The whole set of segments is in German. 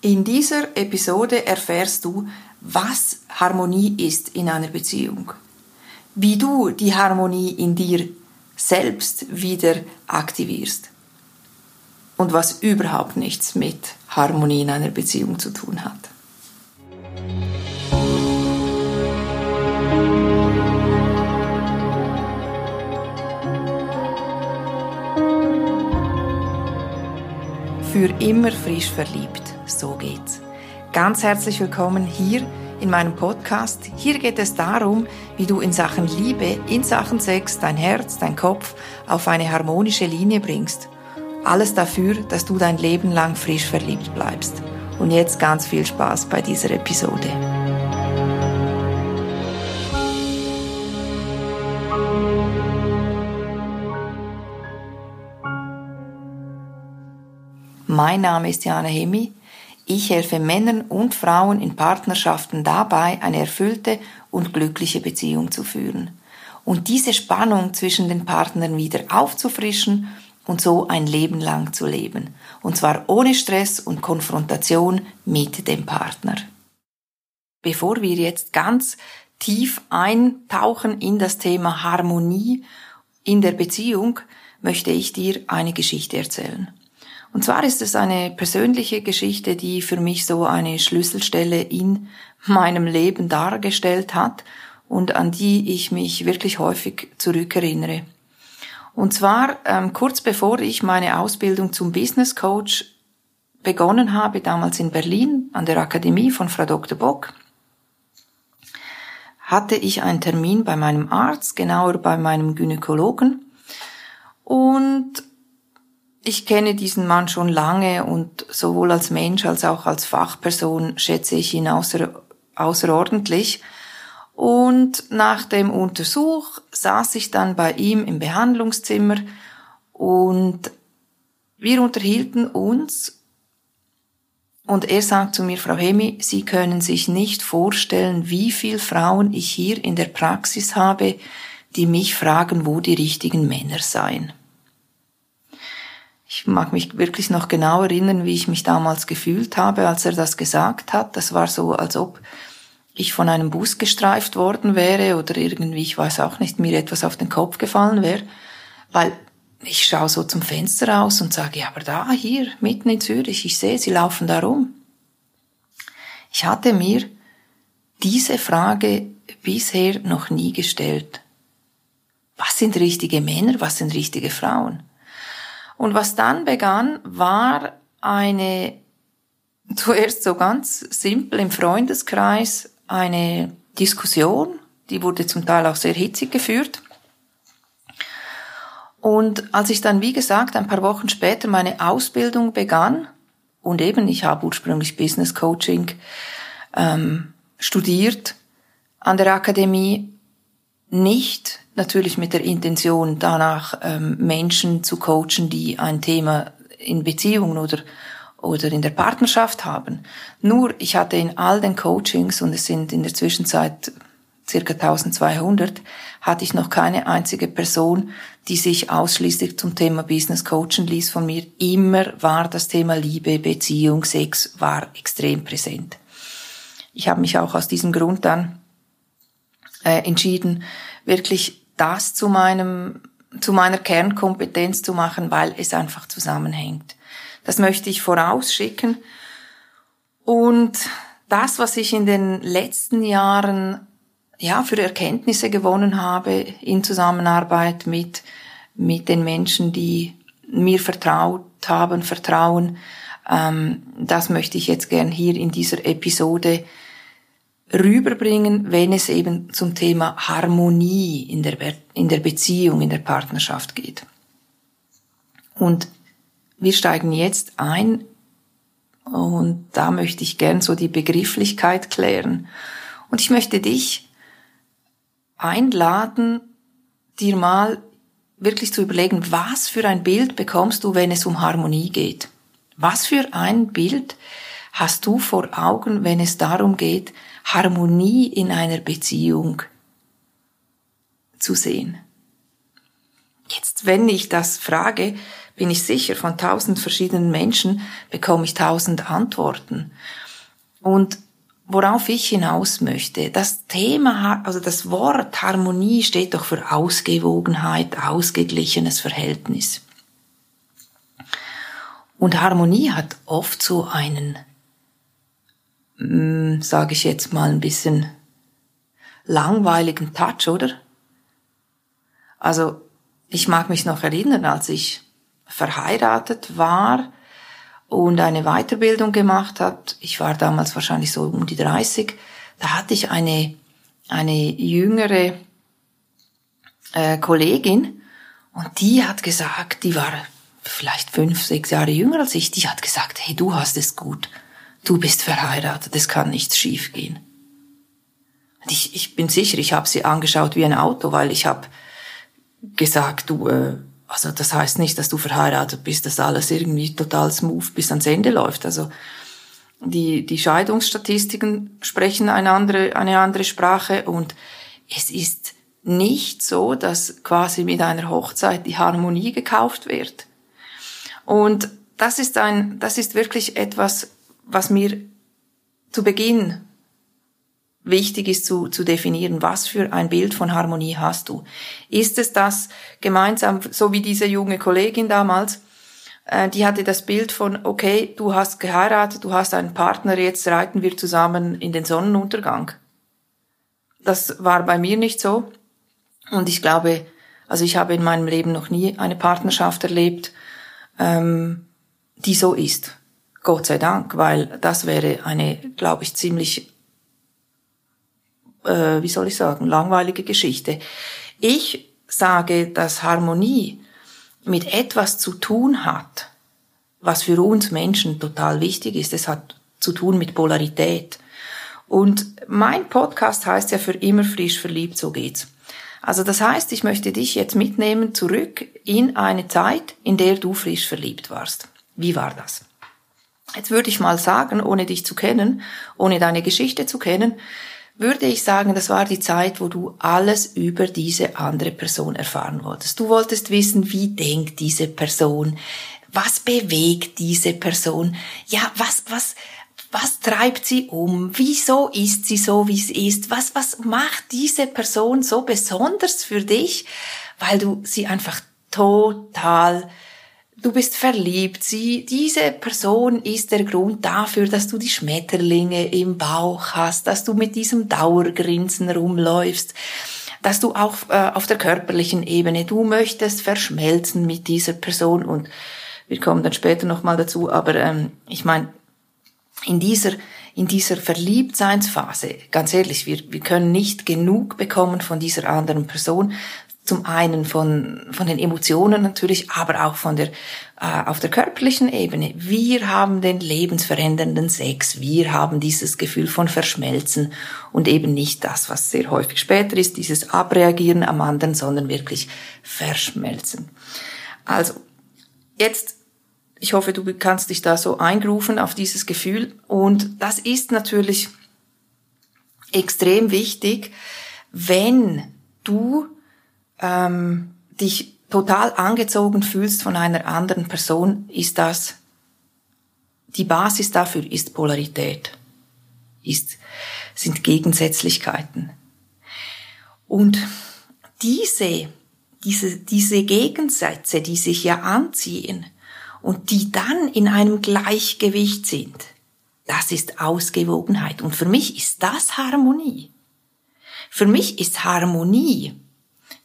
In dieser Episode erfährst du, was Harmonie ist in einer Beziehung, wie du die Harmonie in dir selbst wieder aktivierst. Und was überhaupt nichts mit Harmonie in einer Beziehung zu tun hat. Für immer frisch verliebt, so geht's. Ganz herzlich willkommen hier in meinem Podcast. Hier geht es darum, wie du in Sachen Liebe, in Sachen Sex, dein Herz, dein Kopf auf eine harmonische Linie bringst. Alles dafür, dass du dein Leben lang frisch verliebt bleibst. Und jetzt ganz viel Spaß bei dieser Episode. Mein Name ist Jana Hemi. Ich helfe Männern und Frauen in Partnerschaften dabei, eine erfüllte und glückliche Beziehung zu führen. Und diese Spannung zwischen den Partnern wieder aufzufrischen und so ein Leben lang zu leben. Und zwar ohne Stress und Konfrontation mit dem Partner. Bevor wir jetzt ganz tief eintauchen in das Thema Harmonie in der Beziehung, möchte ich dir eine Geschichte erzählen. Und zwar ist es eine persönliche Geschichte, die für mich so eine Schlüsselstelle in meinem Leben dargestellt hat und an die ich mich wirklich häufig zurückerinnere. Und zwar ähm, kurz bevor ich meine Ausbildung zum Business Coach begonnen habe, damals in Berlin an der Akademie von Frau Dr. Bock, hatte ich einen Termin bei meinem Arzt, genauer bei meinem Gynäkologen. Und ich kenne diesen Mann schon lange und sowohl als Mensch als auch als Fachperson schätze ich ihn außer, außerordentlich. Und nach dem Untersuch saß ich dann bei ihm im Behandlungszimmer und wir unterhielten uns und er sagt zu mir, Frau Hemi, Sie können sich nicht vorstellen, wie viel Frauen ich hier in der Praxis habe, die mich fragen, wo die richtigen Männer seien. Ich mag mich wirklich noch genau erinnern, wie ich mich damals gefühlt habe, als er das gesagt hat. Das war so, als ob ich von einem Bus gestreift worden wäre oder irgendwie, ich weiß auch nicht, mir etwas auf den Kopf gefallen wäre, weil ich schaue so zum Fenster raus und sage, ja, aber da, hier, mitten in Zürich, ich sehe, sie laufen da rum. Ich hatte mir diese Frage bisher noch nie gestellt. Was sind richtige Männer, was sind richtige Frauen? Und was dann begann, war eine zuerst so ganz simpel im Freundeskreis eine Diskussion, die wurde zum Teil auch sehr hitzig geführt. Und als ich dann, wie gesagt, ein paar Wochen später meine Ausbildung begann, und eben, ich habe ursprünglich Business Coaching ähm, studiert an der Akademie, nicht natürlich mit der Intention danach ähm, Menschen zu coachen, die ein Thema in Beziehungen oder oder in der Partnerschaft haben. Nur ich hatte in all den Coachings und es sind in der Zwischenzeit circa 1200, hatte ich noch keine einzige Person, die sich ausschließlich zum Thema Business coachen ließ von mir. Immer war das Thema Liebe, Beziehung, Sex war extrem präsent. Ich habe mich auch aus diesem Grund dann äh, entschieden, wirklich das zu meinem, zu meiner Kernkompetenz zu machen, weil es einfach zusammenhängt. Das möchte ich vorausschicken. Und das, was ich in den letzten Jahren ja für Erkenntnisse gewonnen habe in Zusammenarbeit mit mit den Menschen, die mir vertraut haben, vertrauen, ähm, das möchte ich jetzt gern hier in dieser Episode rüberbringen, wenn es eben zum Thema Harmonie in der, in der Beziehung, in der Partnerschaft geht. Und wir steigen jetzt ein und da möchte ich gern so die Begrifflichkeit klären. Und ich möchte dich einladen, dir mal wirklich zu überlegen, was für ein Bild bekommst du, wenn es um Harmonie geht? Was für ein Bild hast du vor Augen, wenn es darum geht, Harmonie in einer Beziehung zu sehen? Jetzt, wenn ich das frage, bin ich sicher, von tausend verschiedenen Menschen bekomme ich tausend Antworten. Und worauf ich hinaus möchte, das Thema, also das Wort Harmonie steht doch für Ausgewogenheit, ausgeglichenes Verhältnis. Und Harmonie hat oft so einen, sage ich jetzt mal ein bisschen langweiligen Touch, oder? Also ich mag mich noch erinnern, als ich verheiratet war und eine Weiterbildung gemacht hat. Ich war damals wahrscheinlich so um die 30. Da hatte ich eine, eine jüngere äh, Kollegin und die hat gesagt, die war vielleicht fünf, sechs Jahre jünger als ich, die hat gesagt, hey, du hast es gut. Du bist verheiratet, es kann nichts schiefgehen. Und ich, ich bin sicher, ich habe sie angeschaut wie ein Auto, weil ich habe gesagt, du, äh, also das heißt nicht, dass du verheiratet bist, dass alles irgendwie total smooth bis ans Ende läuft. Also die, die Scheidungsstatistiken sprechen eine andere, eine andere Sprache und es ist nicht so, dass quasi mit einer Hochzeit die Harmonie gekauft wird. Und das ist ein, das ist wirklich etwas, was mir zu Beginn wichtig ist zu, zu definieren, was für ein Bild von Harmonie hast du. Ist es das gemeinsam, so wie diese junge Kollegin damals, äh, die hatte das Bild von, okay, du hast geheiratet, du hast einen Partner, jetzt reiten wir zusammen in den Sonnenuntergang. Das war bei mir nicht so. Und ich glaube, also ich habe in meinem Leben noch nie eine Partnerschaft erlebt, ähm, die so ist. Gott sei Dank, weil das wäre eine, glaube ich, ziemlich äh, wie soll ich sagen, langweilige Geschichte. Ich sage, dass Harmonie mit etwas zu tun hat, was für uns Menschen total wichtig ist. Es hat zu tun mit Polarität. Und mein Podcast heißt ja für immer frisch verliebt, so geht's. Also das heißt, ich möchte dich jetzt mitnehmen zurück in eine Zeit, in der du frisch verliebt warst. Wie war das? Jetzt würde ich mal sagen, ohne dich zu kennen, ohne deine Geschichte zu kennen, würde ich sagen, das war die Zeit, wo du alles über diese andere Person erfahren wolltest. Du wolltest wissen, wie denkt diese Person? Was bewegt diese Person? Ja, was, was, was treibt sie um? Wieso ist sie so, wie sie ist? Was, was macht diese Person so besonders für dich? Weil du sie einfach total du bist verliebt, sie, diese Person ist der Grund dafür, dass du die Schmetterlinge im Bauch hast, dass du mit diesem Dauergrinsen rumläufst, dass du auch äh, auf der körperlichen Ebene, du möchtest verschmelzen mit dieser Person. Und wir kommen dann später nochmal dazu, aber ähm, ich meine, in dieser in dieser Verliebtseinsphase, ganz ehrlich, wir, wir können nicht genug bekommen von dieser anderen Person, zum einen von, von den Emotionen natürlich, aber auch von der, äh, auf der körperlichen Ebene. Wir haben den lebensverändernden Sex. Wir haben dieses Gefühl von Verschmelzen und eben nicht das, was sehr häufig später ist, dieses Abreagieren am anderen, sondern wirklich Verschmelzen. Also, jetzt, ich hoffe, du kannst dich da so eingrufen auf dieses Gefühl und das ist natürlich extrem wichtig, wenn du ähm, dich total angezogen fühlst von einer anderen Person, ist das, die Basis dafür ist Polarität, ist, sind Gegensätzlichkeiten. Und diese, diese, diese Gegensätze, die sich ja anziehen und die dann in einem Gleichgewicht sind, das ist Ausgewogenheit. Und für mich ist das Harmonie. Für mich ist Harmonie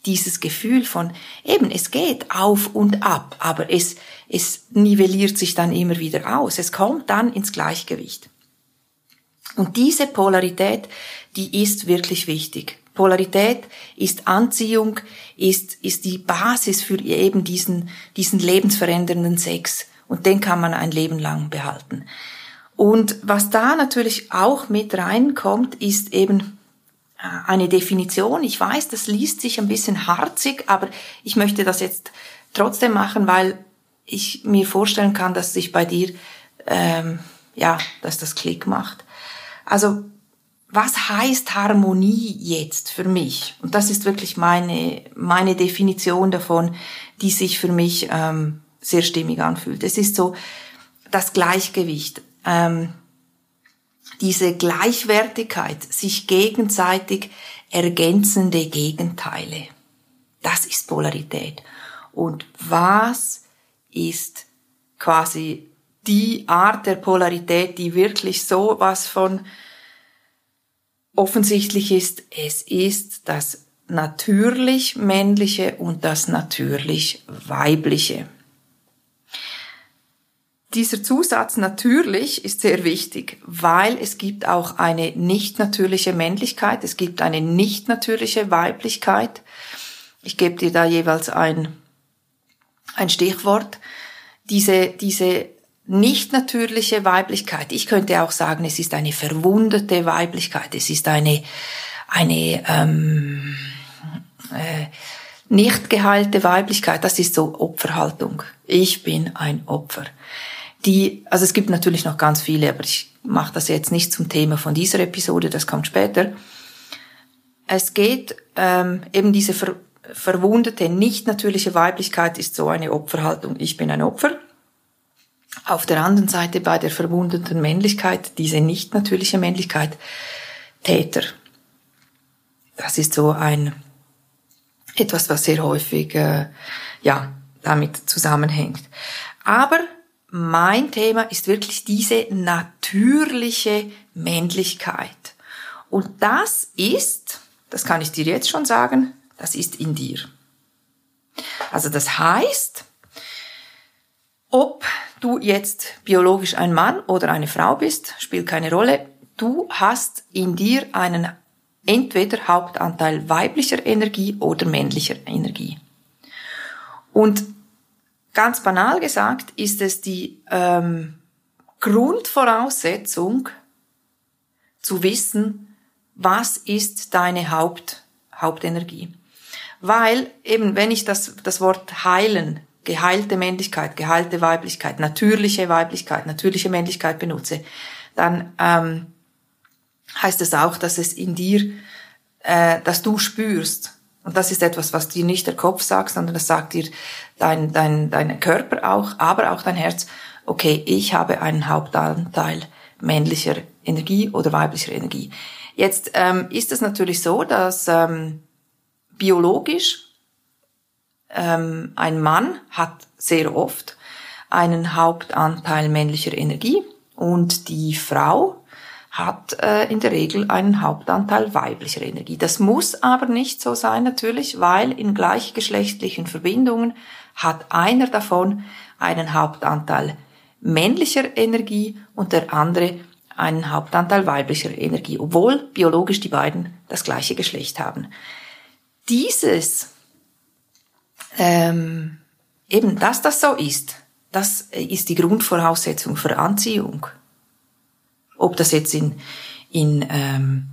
dieses Gefühl von eben, es geht auf und ab, aber es, es nivelliert sich dann immer wieder aus. Es kommt dann ins Gleichgewicht. Und diese Polarität, die ist wirklich wichtig. Polarität ist Anziehung, ist, ist die Basis für eben diesen, diesen lebensverändernden Sex. Und den kann man ein Leben lang behalten. Und was da natürlich auch mit reinkommt, ist eben eine Definition. Ich weiß, das liest sich ein bisschen harzig, aber ich möchte das jetzt trotzdem machen, weil ich mir vorstellen kann, dass sich bei dir, ähm, ja, dass das Klick macht. Also, was heißt Harmonie jetzt für mich? Und das ist wirklich meine, meine Definition davon, die sich für mich ähm, sehr stimmig anfühlt. Es ist so das Gleichgewicht, ähm, diese Gleichwertigkeit, sich gegenseitig ergänzende Gegenteile. Das ist Polarität. Und was ist quasi die Art der Polarität, die wirklich so was von offensichtlich ist? Es ist das natürlich männliche und das natürlich weibliche. Dieser Zusatz natürlich ist sehr wichtig, weil es gibt auch eine nicht natürliche Männlichkeit, es gibt eine nicht natürliche Weiblichkeit. Ich gebe dir da jeweils ein, ein Stichwort. Diese, diese nicht natürliche Weiblichkeit, ich könnte auch sagen, es ist eine verwundete Weiblichkeit, es ist eine, eine ähm, äh, nicht geheilte Weiblichkeit, das ist so Opferhaltung. Ich bin ein Opfer die, also es gibt natürlich noch ganz viele, aber ich mache das jetzt nicht zum Thema von dieser Episode, das kommt später. Es geht ähm, eben diese ver verwundete, nicht natürliche Weiblichkeit ist so eine Opferhaltung. Ich bin ein Opfer. Auf der anderen Seite bei der verwundeten Männlichkeit, diese nicht natürliche Männlichkeit, Täter. Das ist so ein etwas, was sehr häufig äh, ja damit zusammenhängt. Aber mein Thema ist wirklich diese natürliche Männlichkeit. Und das ist, das kann ich dir jetzt schon sagen, das ist in dir. Also das heißt, ob du jetzt biologisch ein Mann oder eine Frau bist, spielt keine Rolle. Du hast in dir einen entweder Hauptanteil weiblicher Energie oder männlicher Energie. Und Ganz banal gesagt ist es die ähm, Grundvoraussetzung zu wissen, was ist deine Haupt, Hauptenergie. Weil eben, wenn ich das, das Wort heilen, geheilte Männlichkeit, geheilte Weiblichkeit, natürliche Weiblichkeit, natürliche Männlichkeit benutze, dann ähm, heißt es auch, dass es in dir, äh, dass du spürst, und das ist etwas, was dir nicht der Kopf sagt, sondern das sagt dir dein, dein, dein Körper auch, aber auch dein Herz. Okay, ich habe einen Hauptanteil männlicher Energie oder weiblicher Energie. Jetzt ähm, ist es natürlich so, dass ähm, biologisch ähm, ein Mann hat sehr oft einen Hauptanteil männlicher Energie und die Frau hat äh, in der Regel einen Hauptanteil weiblicher Energie. Das muss aber nicht so sein natürlich, weil in gleichgeschlechtlichen Verbindungen hat einer davon einen Hauptanteil männlicher Energie und der andere einen Hauptanteil weiblicher Energie, obwohl biologisch die beiden das gleiche Geschlecht haben. Dieses, ähm, eben, dass das so ist, das ist die Grundvoraussetzung für Anziehung. Ob das jetzt in, in, ähm,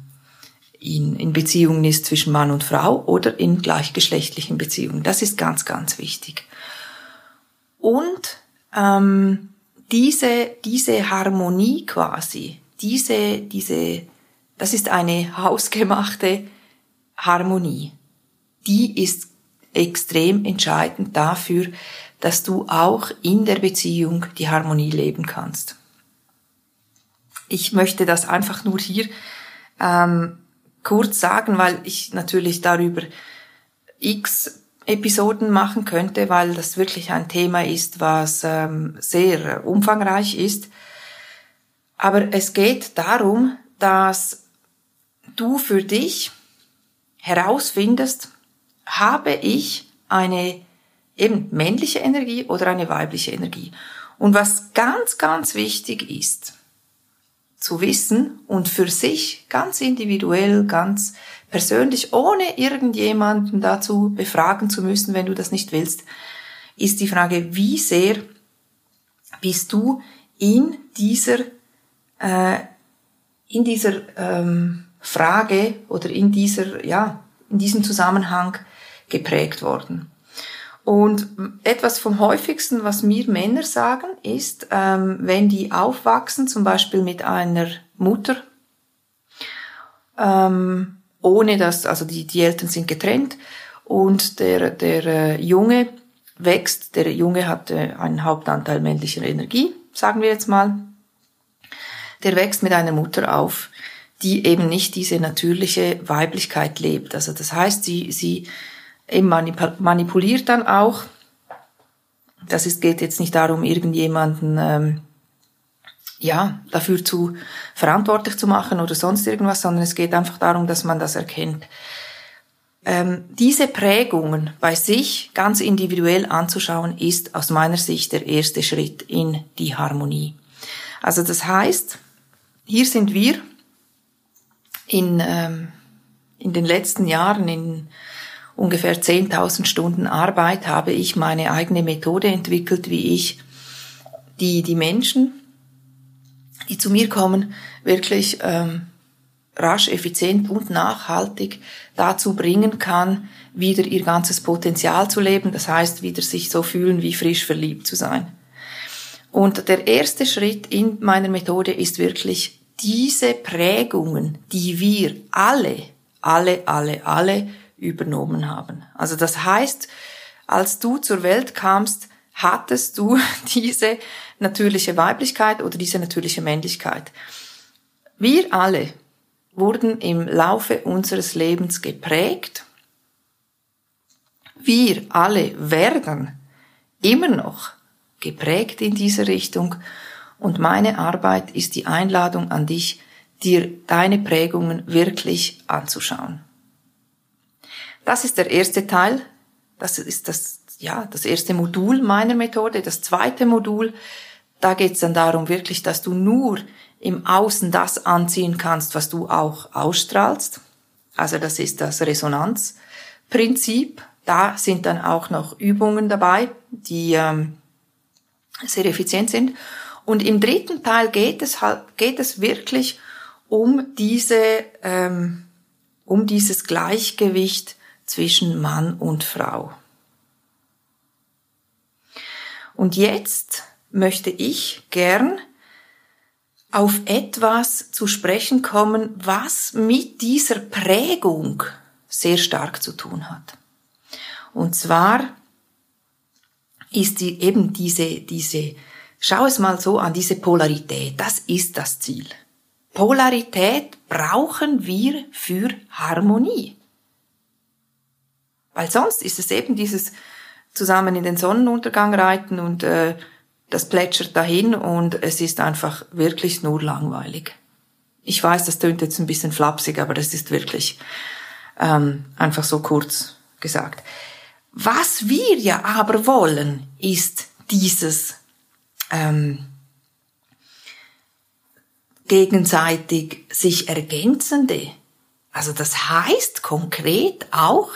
in, in Beziehungen ist zwischen Mann und Frau oder in gleichgeschlechtlichen Beziehungen. Das ist ganz, ganz wichtig. Und ähm, diese, diese Harmonie quasi, diese, diese, das ist eine hausgemachte Harmonie. Die ist extrem entscheidend dafür, dass du auch in der Beziehung die Harmonie leben kannst. Ich möchte das einfach nur hier ähm, kurz sagen, weil ich natürlich darüber x Episoden machen könnte, weil das wirklich ein Thema ist, was ähm, sehr umfangreich ist. Aber es geht darum, dass du für dich herausfindest, habe ich eine eben männliche Energie oder eine weibliche Energie. Und was ganz, ganz wichtig ist, zu wissen und für sich ganz individuell, ganz persönlich, ohne irgendjemanden dazu befragen zu müssen, wenn du das nicht willst, ist die Frage, wie sehr bist du in dieser, äh, in dieser ähm, Frage oder in dieser, ja, in diesem Zusammenhang geprägt worden. Und etwas vom häufigsten, was mir Männer sagen, ist, ähm, wenn die aufwachsen, zum Beispiel mit einer Mutter, ähm, ohne dass, also die, die Eltern sind getrennt und der, der äh, Junge wächst, der Junge hat äh, einen Hauptanteil männlicher Energie, sagen wir jetzt mal, der wächst mit einer Mutter auf, die eben nicht diese natürliche Weiblichkeit lebt. Also das heißt, sie, sie eben manipuliert dann auch. Das ist, geht jetzt nicht darum, irgendjemanden ähm, ja dafür zu verantwortlich zu machen oder sonst irgendwas, sondern es geht einfach darum, dass man das erkennt. Ähm, diese Prägungen bei sich ganz individuell anzuschauen, ist aus meiner Sicht der erste Schritt in die Harmonie. Also das heißt, hier sind wir in, ähm, in den letzten Jahren, in ungefähr 10.000 Stunden Arbeit, habe ich meine eigene Methode entwickelt, wie ich die, die Menschen, die zu mir kommen, wirklich ähm, rasch, effizient und nachhaltig dazu bringen kann, wieder ihr ganzes Potenzial zu leben, das heißt, wieder sich so fühlen, wie frisch verliebt zu sein. Und der erste Schritt in meiner Methode ist wirklich diese Prägungen, die wir alle, alle, alle, alle übernommen haben. Also das heißt, als du zur Welt kamst, hattest du diese natürliche Weiblichkeit oder diese natürliche Männlichkeit. Wir alle wurden im Laufe unseres Lebens geprägt. Wir alle werden immer noch geprägt in diese Richtung und meine Arbeit ist die Einladung an dich, dir deine Prägungen wirklich anzuschauen. Das ist der erste Teil. Das ist das, ja, das erste Modul meiner Methode. Das zweite Modul, da geht es dann darum wirklich, dass du nur im Außen das anziehen kannst, was du auch ausstrahlst. Also das ist das Resonanzprinzip. Da sind dann auch noch Übungen dabei, die ähm, sehr effizient sind. Und im dritten Teil geht es halt, geht es wirklich um diese, ähm, um dieses Gleichgewicht zwischen Mann und Frau. Und jetzt möchte ich gern auf etwas zu sprechen kommen, was mit dieser Prägung sehr stark zu tun hat. Und zwar ist die, eben diese, diese Schau es mal so an, diese Polarität, das ist das Ziel. Polarität brauchen wir für Harmonie. Weil sonst ist es eben dieses zusammen in den Sonnenuntergang reiten und äh, das plätschert dahin und es ist einfach wirklich nur langweilig. Ich weiß, das tönt jetzt ein bisschen flapsig, aber das ist wirklich ähm, einfach so kurz gesagt. Was wir ja aber wollen, ist dieses ähm, gegenseitig sich ergänzende. Also das heißt konkret auch,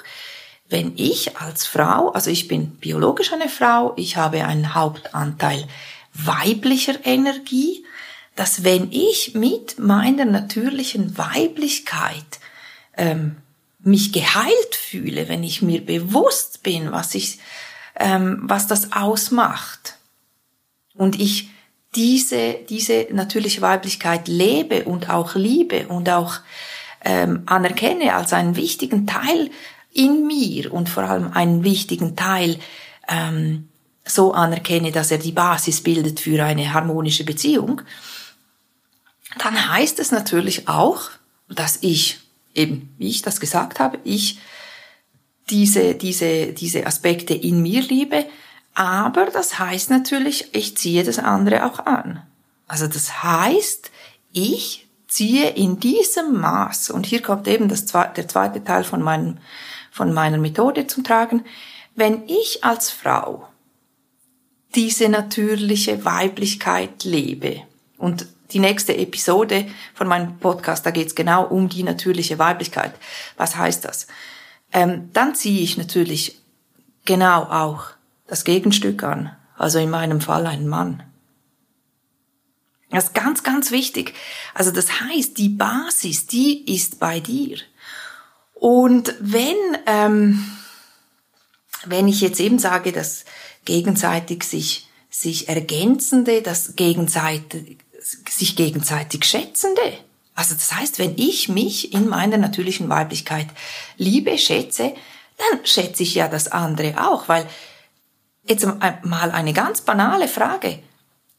wenn ich als Frau, also ich bin biologisch eine Frau, ich habe einen Hauptanteil weiblicher Energie, dass wenn ich mit meiner natürlichen Weiblichkeit ähm, mich geheilt fühle, wenn ich mir bewusst bin, was ich, ähm, was das ausmacht, und ich diese, diese natürliche Weiblichkeit lebe und auch liebe und auch ähm, anerkenne als einen wichtigen Teil in mir und vor allem einen wichtigen Teil ähm, so anerkenne, dass er die Basis bildet für eine harmonische Beziehung, dann heißt es natürlich auch, dass ich eben, wie ich das gesagt habe, ich diese, diese, diese Aspekte in mir liebe, aber das heißt natürlich, ich ziehe das andere auch an. Also das heißt, ich ziehe in diesem Maß, und hier kommt eben das, der zweite Teil von, meinem, von meiner Methode zum Tragen, wenn ich als Frau diese natürliche Weiblichkeit lebe, und die nächste Episode von meinem Podcast, da geht's genau um die natürliche Weiblichkeit. Was heißt das? Ähm, dann ziehe ich natürlich genau auch das Gegenstück an, also in meinem Fall ein Mann. Das ist ganz, ganz wichtig. Also das heißt, die Basis, die ist bei dir. Und wenn, ähm, wenn ich jetzt eben sage, dass gegenseitig sich, sich ergänzende, das gegenseitig, sich gegenseitig schätzende, also das heißt, wenn ich mich in meiner natürlichen Weiblichkeit liebe, schätze, dann schätze ich ja das andere auch, weil jetzt mal eine ganz banale Frage.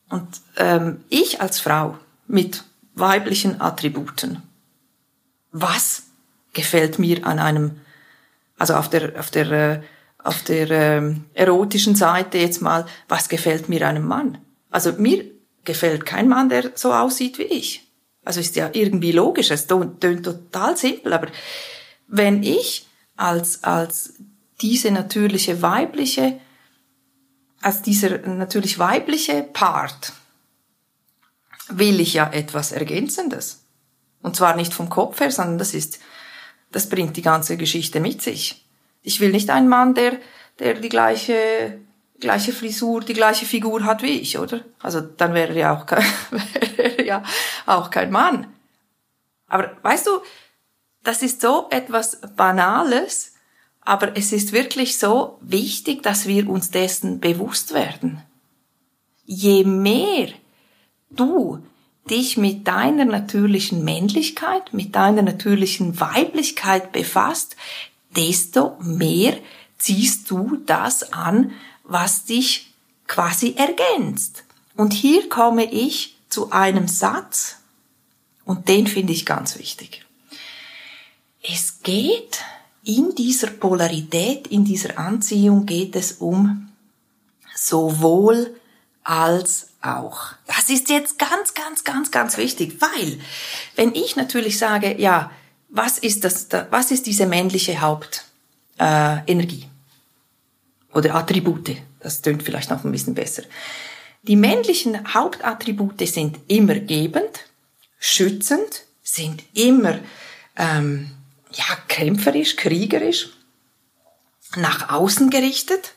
Und ähm, ich als Frau mit weiblichen Attributen, was gefällt mir an einem, also auf der auf der äh, auf der ähm, erotischen Seite jetzt mal, was gefällt mir einem Mann? Also mir gefällt kein Mann, der so aussieht wie ich. Also ist ja irgendwie logisch, es tönt total simpel, aber wenn ich als, als diese natürliche weibliche, als dieser natürlich weibliche Part, will ich ja etwas Ergänzendes. Und zwar nicht vom Kopf her, sondern das ist, das bringt die ganze Geschichte mit sich. Ich will nicht einen Mann, der, der die gleiche, gleiche Frisur, die gleiche Figur hat wie ich, oder? Also dann wäre er ja auch kein, wäre ja auch kein Mann. Aber weißt du, das ist so etwas Banales, aber es ist wirklich so wichtig, dass wir uns dessen bewusst werden. Je mehr du dich mit deiner natürlichen Männlichkeit, mit deiner natürlichen Weiblichkeit befasst, desto mehr ziehst du das an, was dich quasi ergänzt. Und hier komme ich zu einem Satz, und den finde ich ganz wichtig. Es geht in dieser Polarität, in dieser Anziehung geht es um sowohl als auch. Das ist jetzt ganz, ganz, ganz, ganz wichtig, weil wenn ich natürlich sage, ja, was ist das, was ist diese männliche Hauptenergie? Äh, Oder Attribute, das tönt vielleicht noch ein bisschen besser. Die männlichen Hauptattribute sind immer gebend, schützend, sind immer ähm, ja, kämpferisch, kriegerisch, nach außen gerichtet.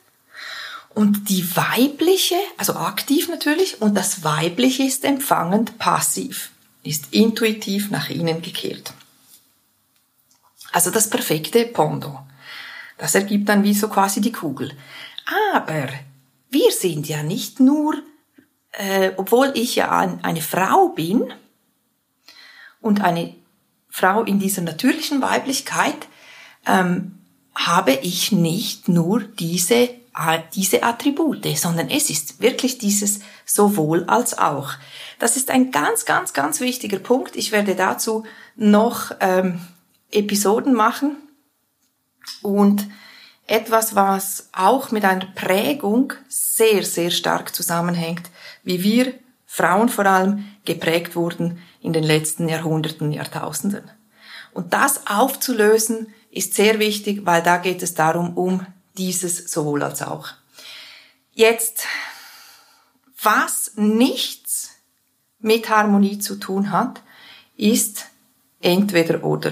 Und die weibliche, also aktiv natürlich, und das weibliche ist empfangend passiv, ist intuitiv nach innen gekehrt. Also das perfekte Pondo. Das ergibt dann wie so quasi die Kugel. Aber wir sind ja nicht nur, äh, obwohl ich ja eine Frau bin und eine Frau in dieser natürlichen Weiblichkeit ähm, habe ich nicht nur diese, diese Attribute, sondern es ist wirklich dieses sowohl als auch. Das ist ein ganz, ganz, ganz wichtiger Punkt. Ich werde dazu noch ähm, Episoden machen und etwas, was auch mit einer Prägung sehr, sehr stark zusammenhängt, wie wir Frauen vor allem geprägt wurden in den letzten Jahrhunderten, Jahrtausenden. Und das aufzulösen ist sehr wichtig, weil da geht es darum, um dieses sowohl als auch. Jetzt, was nichts mit Harmonie zu tun hat, ist entweder oder.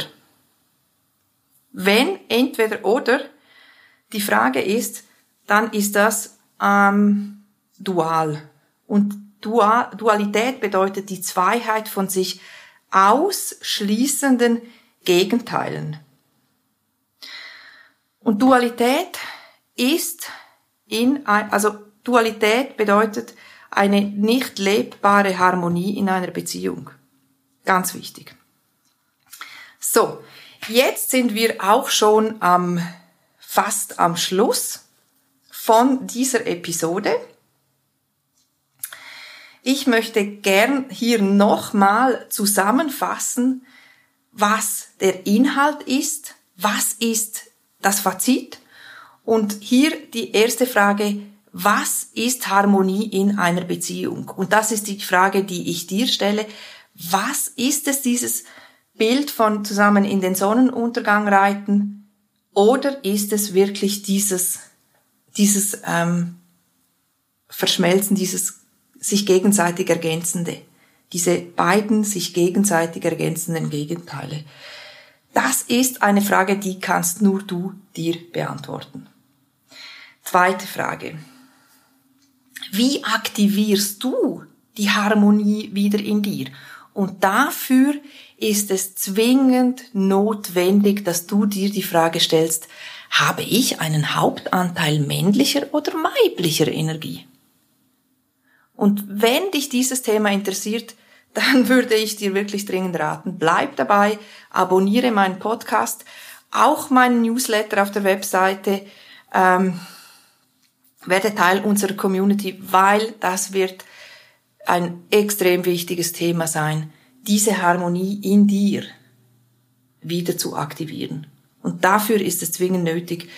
Wenn entweder oder die Frage ist, dann ist das ähm, dual. Und Dualität bedeutet die Zweiheit von sich ausschließenden Gegenteilen. Und Dualität ist in, also Dualität bedeutet eine nicht lebbare Harmonie in einer Beziehung. Ganz wichtig. So, jetzt sind wir auch schon am, fast am Schluss von dieser Episode. Ich möchte gern hier nochmal zusammenfassen, was der Inhalt ist, was ist das Fazit und hier die erste Frage, was ist Harmonie in einer Beziehung? Und das ist die Frage, die ich dir stelle. Was ist es, dieses Bild von zusammen in den Sonnenuntergang reiten? Oder ist es wirklich dieses, dieses ähm, Verschmelzen, dieses sich gegenseitig ergänzende, diese beiden sich gegenseitig ergänzenden Gegenteile. Das ist eine Frage, die kannst nur du dir beantworten. Zweite Frage. Wie aktivierst du die Harmonie wieder in dir? Und dafür ist es zwingend notwendig, dass du dir die Frage stellst, habe ich einen Hauptanteil männlicher oder weiblicher Energie? Und wenn dich dieses Thema interessiert, dann würde ich dir wirklich dringend raten, bleib dabei, abonniere meinen Podcast, auch meinen Newsletter auf der Webseite. Ähm, Werde Teil unserer Community, weil das wird ein extrem wichtiges Thema sein, diese Harmonie in dir wieder zu aktivieren. Und dafür ist es zwingend nötig,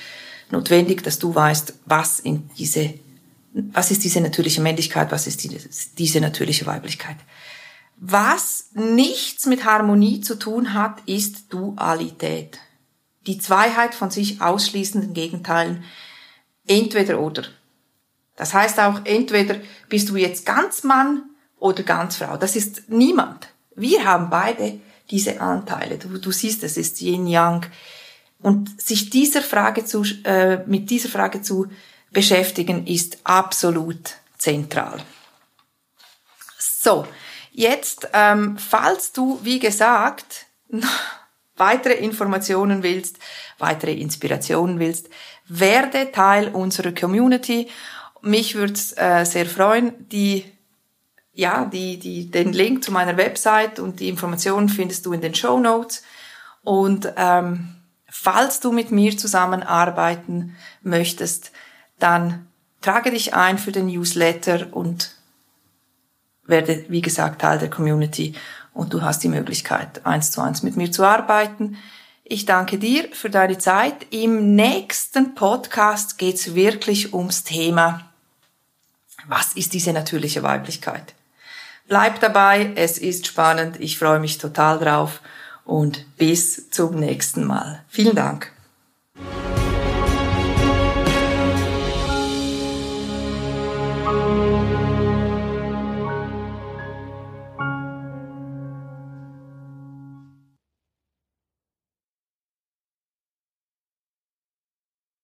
notwendig, dass du weißt, was in diese, was ist diese natürliche Männlichkeit, was ist diese, diese natürliche Weiblichkeit. Was nichts mit Harmonie zu tun hat, ist Dualität. Die Zweiheit von sich ausschließenden Gegenteilen. Entweder oder. Das heißt auch, entweder bist du jetzt ganz Mann oder ganz Frau. Das ist niemand. Wir haben beide diese Anteile. Du, du siehst, es ist Yin Yang. Und sich dieser Frage zu, äh, mit dieser Frage zu beschäftigen, ist absolut zentral. So, jetzt, ähm, falls du, wie gesagt, weitere Informationen willst, weitere Inspirationen willst, werde Teil unserer Community mich würde es äh, sehr freuen, die ja, die, die, den Link zu meiner Website und die Informationen findest du in den Show Notes. Und ähm, falls du mit mir zusammenarbeiten möchtest, dann trage dich ein für den Newsletter und werde, wie gesagt, Teil der Community und du hast die Möglichkeit, eins zu eins mit mir zu arbeiten. Ich danke dir für deine Zeit. Im nächsten Podcast geht's wirklich ums Thema was ist diese natürliche Weiblichkeit? Bleib dabei, es ist spannend, ich freue mich total drauf und bis zum nächsten Mal. Vielen Dank. Musik